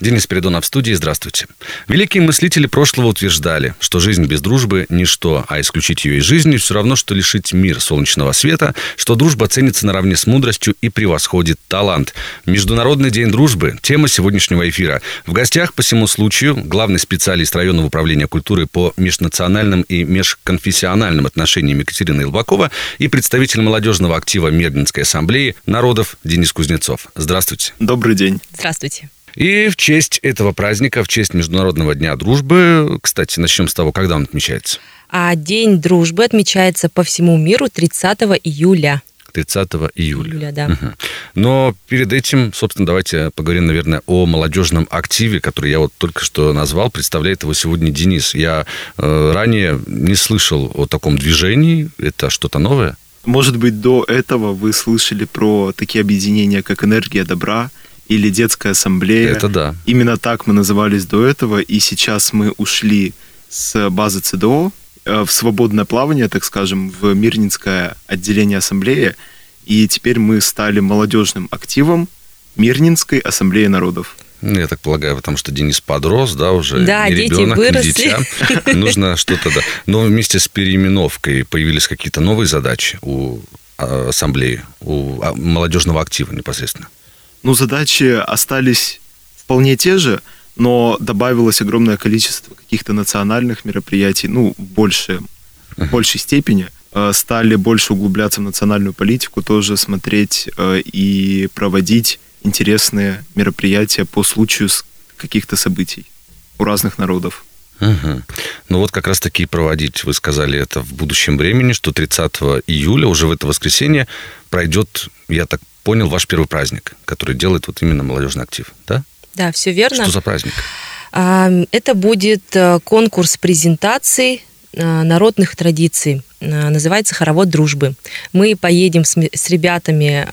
Денис Передонов в студии. Здравствуйте. Великие мыслители прошлого утверждали, что жизнь без дружбы – ничто, а исключить ее из жизни – все равно, что лишить мир солнечного света, что дружба ценится наравне с мудростью и превосходит талант. Международный день дружбы – тема сегодняшнего эфира. В гостях по всему случаю главный специалист районного управления культуры по межнациональным и межконфессиональным отношениям Екатерина Илбакова и представитель молодежного актива Мирнинской ассамблеи народов Денис Кузнецов. Здравствуйте. Добрый день. Здравствуйте. И в честь этого праздника, в честь Международного дня дружбы, кстати, начнем с того, когда он отмечается. А День дружбы отмечается по всему миру 30 июля. 30 июля. Июля, да. Угу. Но перед этим, собственно, давайте поговорим, наверное, о молодежном активе, который я вот только что назвал. Представляет его сегодня Денис. Я э, ранее не слышал о таком движении. Это что-то новое? Может быть, до этого вы слышали про такие объединения, как «Энергия добра», или детская ассамблея. Это да. Именно так мы назывались до этого, и сейчас мы ушли с базы ЦДО э, в свободное плавание, так скажем, в Мирнинское отделение ассамблеи, и теперь мы стали молодежным активом Мирнинской ассамблеи народов. Ну, я так полагаю, потому что Денис подрос, да, уже да, не дети ребенок, выросли. не дитя. Нужно что-то, да. Но вместе с переименовкой появились какие-то новые задачи у а, ассамблеи, у а, молодежного актива непосредственно. Ну, задачи остались вполне те же, но добавилось огромное количество каких-то национальных мероприятий, ну, больше, в большей степени. Э, стали больше углубляться в национальную политику, тоже смотреть э, и проводить интересные мероприятия по случаю каких-то событий у разных народов. Угу. Ну вот как раз таки проводить, вы сказали это в будущем времени, что 30 июля, уже в это воскресенье, пройдет, я так понял, ваш первый праздник, который делает вот именно молодежный актив, да? Да, все верно. Что за праздник? Это будет э, конкурс презентаций э, народных традиций. Э, называется «Хоровод дружбы». Мы поедем с, с ребятами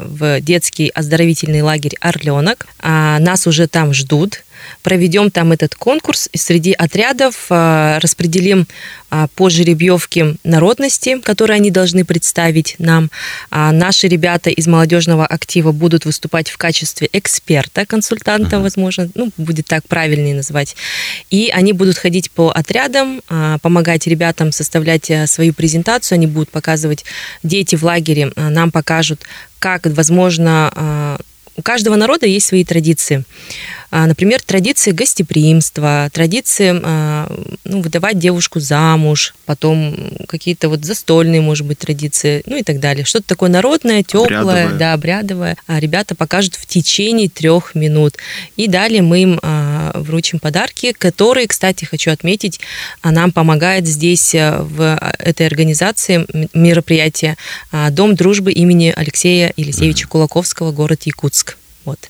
в детский оздоровительный лагерь «Орленок». Нас уже там ждут проведем там этот конкурс, и среди отрядов а, распределим а, по жеребьевке народности, которые они должны представить нам. А наши ребята из молодежного актива будут выступать в качестве эксперта, консультанта, uh-huh. возможно, ну, будет так правильнее назвать. И они будут ходить по отрядам, помогать ребятам составлять свою презентацию, они будут показывать, дети в лагере нам покажут, как, возможно, у каждого народа есть свои традиции. А, например, традиции гостеприимства, традиции а, ну, выдавать девушку замуж, потом какие-то вот застольные, может быть, традиции, ну и так далее. Что-то такое народное, теплое, обрядовое. да, обрядовое. А ребята покажут в течение трех минут. И далее мы им вручим подарки, которые, кстати, хочу отметить, нам помогает здесь в этой организации мероприятие Дом дружбы имени Алексея Елисеевича Кулаковского, город Якутск. Вот.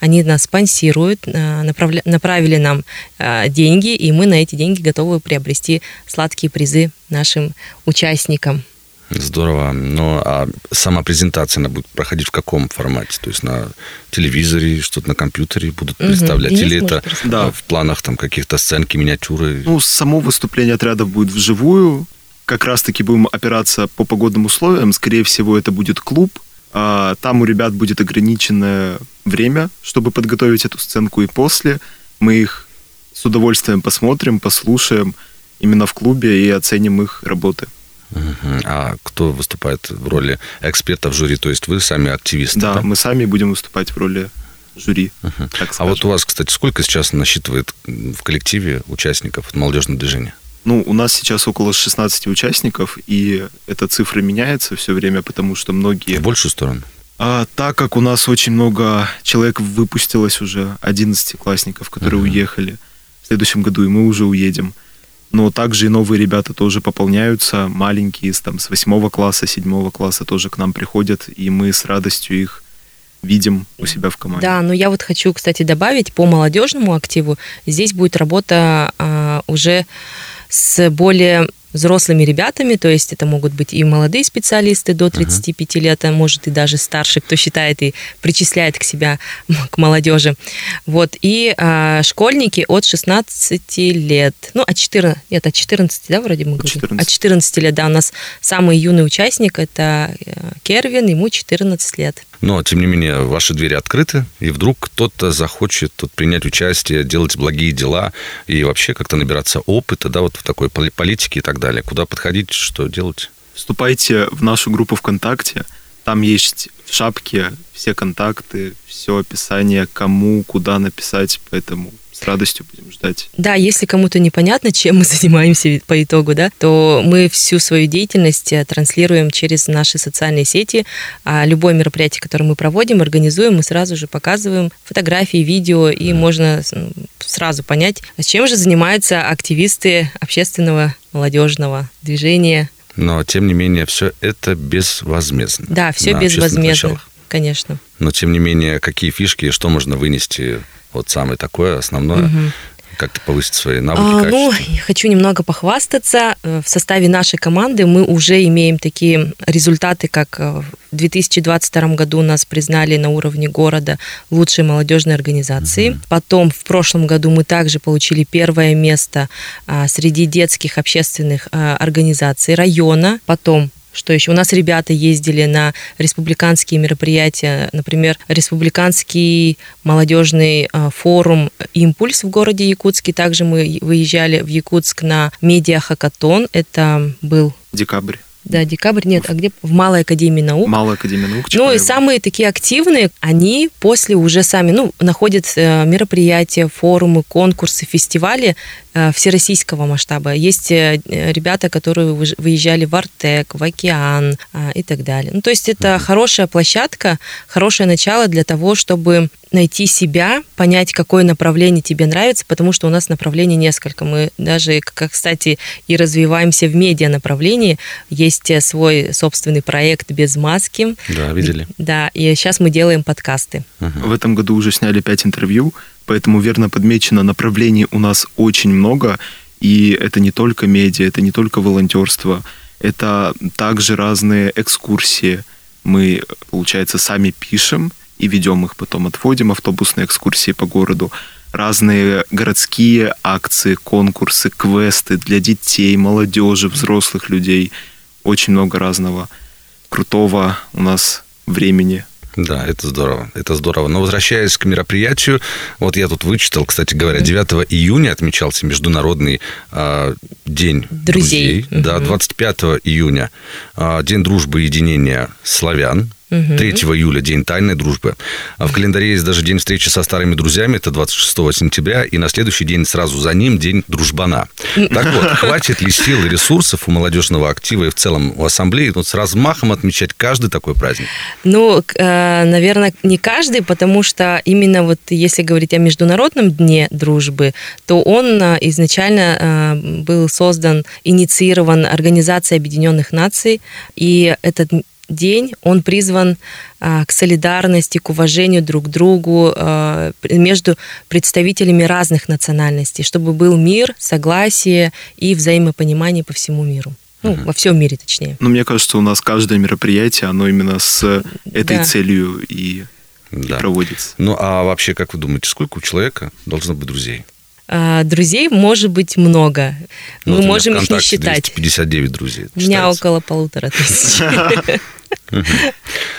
Они нас спонсируют, э, направля... направили нам э, деньги, и мы на эти деньги готовы приобрести сладкие призы нашим участникам. Здорово. Ну, а сама презентация, она будет проходить в каком формате? То есть на телевизоре, что-то на компьютере будут представлять? Угу. Или это да. в планах там каких-то сценки, миниатюры? Ну, само выступление отрядов будет вживую. Как раз-таки будем опираться по погодным условиям. Скорее всего, это будет клуб. А, там у ребят будет ограниченное время, чтобы подготовить эту сценку, и после мы их с удовольствием посмотрим, послушаем именно в клубе и оценим их работы. А кто выступает в роли эксперта в жюри? То есть вы сами активисты? Да, да? мы сами будем выступать в роли жюри. Uh-huh. а вот у вас, кстати, сколько сейчас насчитывает в коллективе участников молодежного движения? Ну, у нас сейчас около 16 участников, и эта цифра меняется все время, потому что многие... В большую сторону? А, так как у нас очень много человек выпустилось уже, 11-классников, которые uh-huh. уехали в следующем году, и мы уже уедем. Но также и новые ребята тоже пополняются, маленькие, там, с 8 класса, 7 класса тоже к нам приходят, и мы с радостью их видим у себя в команде. Да, но я вот хочу, кстати, добавить по молодежному активу. Здесь будет работа а, уже с более взрослыми ребятами, то есть это могут быть и молодые специалисты до 35 uh-huh. лет, а может и даже старше, кто считает и причисляет к себя к молодежи. Вот, и а, школьники от 16 лет, ну, от 14, нет, от 14, да, вроде мы говорим? 14. От 14 лет, да, у нас самый юный участник, это э, Кервин, ему 14 лет. Но, тем не менее, ваши двери открыты, и вдруг кто-то захочет тут принять участие, делать благие дела и вообще как-то набираться опыта, да, вот в такой политике и так далее. Куда подходить, что делать? Вступайте в нашу группу ВКонтакте. Там есть в шапке все контакты, все описание, кому, куда написать, поэтому с радостью будем ждать. Да, если кому-то непонятно, чем мы занимаемся по итогу, да, то мы всю свою деятельность э, транслируем через наши социальные сети. А любое мероприятие, которое мы проводим, организуем, мы сразу же показываем фотографии, видео, и можно сразу понять, чем же занимаются активисты общественного молодежного движения. Но, тем не менее, все это безвозмездно. Да, все безвозмездно, конечно. Но, тем не менее, какие фишки, что можно вынести вот самое такое основное. Угу как-то повысить свои навыки, а, Ну, хочу немного похвастаться. Э, в составе нашей команды мы уже имеем такие результаты, как э, в 2022 году нас признали на уровне города лучшей молодежной организацией. Угу. Потом в прошлом году мы также получили первое место а, среди детских общественных а, организаций района. Потом что еще? У нас ребята ездили на республиканские мероприятия, например, республиканский молодежный а, форум «Импульс» в городе Якутске. Также мы выезжали в Якутск на медиа-хакатон. Это был... Декабрь. Да, декабрь, нет, а где? В Малой Академии наук. Малая Академия наук. Чапаева. Ну и самые такие активные, они после уже сами, ну, находят э, мероприятия, форумы, конкурсы, фестивали Э, всероссийского масштаба. Есть э, ребята, которые выезжали в Артек, в Океан а, и так далее. Ну, то есть это хорошая площадка, хорошее начало для того, чтобы найти себя, понять, какое направление тебе нравится, потому что у нас направлений несколько. Мы даже, как, кстати, и развиваемся в медиа направлении. Есть э, свой собственный проект «Без маски». Да, видели. Да, и сейчас мы делаем подкасты. Uh-huh. В этом году уже сняли пять интервью Поэтому верно подмечено, направлений у нас очень много, и это не только медиа, это не только волонтерство, это также разные экскурсии. Мы, получается, сами пишем и ведем их, потом отводим автобусные экскурсии по городу. Разные городские акции, конкурсы, квесты для детей, молодежи, взрослых людей. Очень много разного крутого у нас времени да, это здорово, это здорово. Но возвращаясь к мероприятию, вот я тут вычитал, кстати говоря, 9 июня отмечался Международный э, день друзей. друзей. Да, 25 июня э, День дружбы и единения славян. 3 июля День тайной дружбы. А в календаре есть даже День встречи со старыми друзьями, это 26 сентября, и на следующий день сразу за ним День дружбана. Так вот, хватит ли сил и ресурсов у молодежного актива и в целом у ассамблеи вот с размахом отмечать каждый такой праздник? Ну, э, наверное, не каждый, потому что именно вот если говорить о Международном дне дружбы, то он э, изначально э, был создан, инициирован Организацией Объединенных Наций, и этот день, он призван а, к солидарности, к уважению друг к другу а, между представителями разных национальностей, чтобы был мир, согласие и взаимопонимание по всему миру. Ну, uh-huh. во всем мире, точнее. Ну, мне кажется, у нас каждое мероприятие, оно именно с этой да. целью и, да. и проводится. Ну, а вообще, как вы думаете, сколько у человека должно быть друзей? А, друзей может быть много. Ну, Мы можем их не считать. 259 друзей. У меня около полутора тысяч.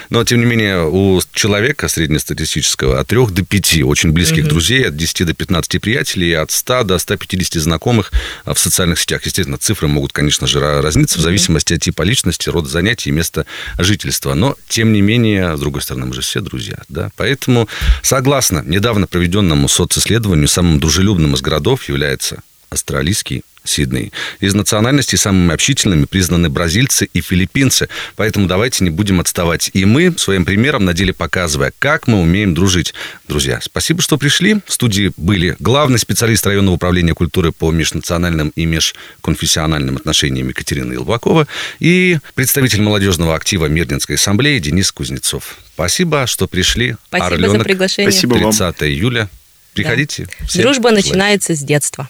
Но, тем не менее, у человека среднестатистического от 3 до 5 очень близких угу. друзей, от 10 до 15 приятелей, от 100 до 150 знакомых а, в социальных сетях. Естественно, цифры могут, конечно же, разниться в зависимости от типа личности, рода занятий и места жительства. Но, тем не менее, с другой стороны, мы же все друзья. Да? Поэтому, согласно недавно проведенному социсследованию, самым дружелюбным из городов является австралийский Сидней. Из национальностей самыми общительными признаны бразильцы и филиппинцы. Поэтому давайте не будем отставать. И мы своим примером на деле показывая, как мы умеем дружить. Друзья, спасибо, что пришли. В студии были главный специалист районного управления культуры по межнациональным и межконфессиональным отношениям Екатерина Илбакова и представитель молодежного актива Мирнинской ассамблеи Денис Кузнецов. Спасибо, что пришли. Спасибо Орленок, за приглашение. Спасибо 30 июля. Приходите. Да. Дружба желаю. начинается с детства.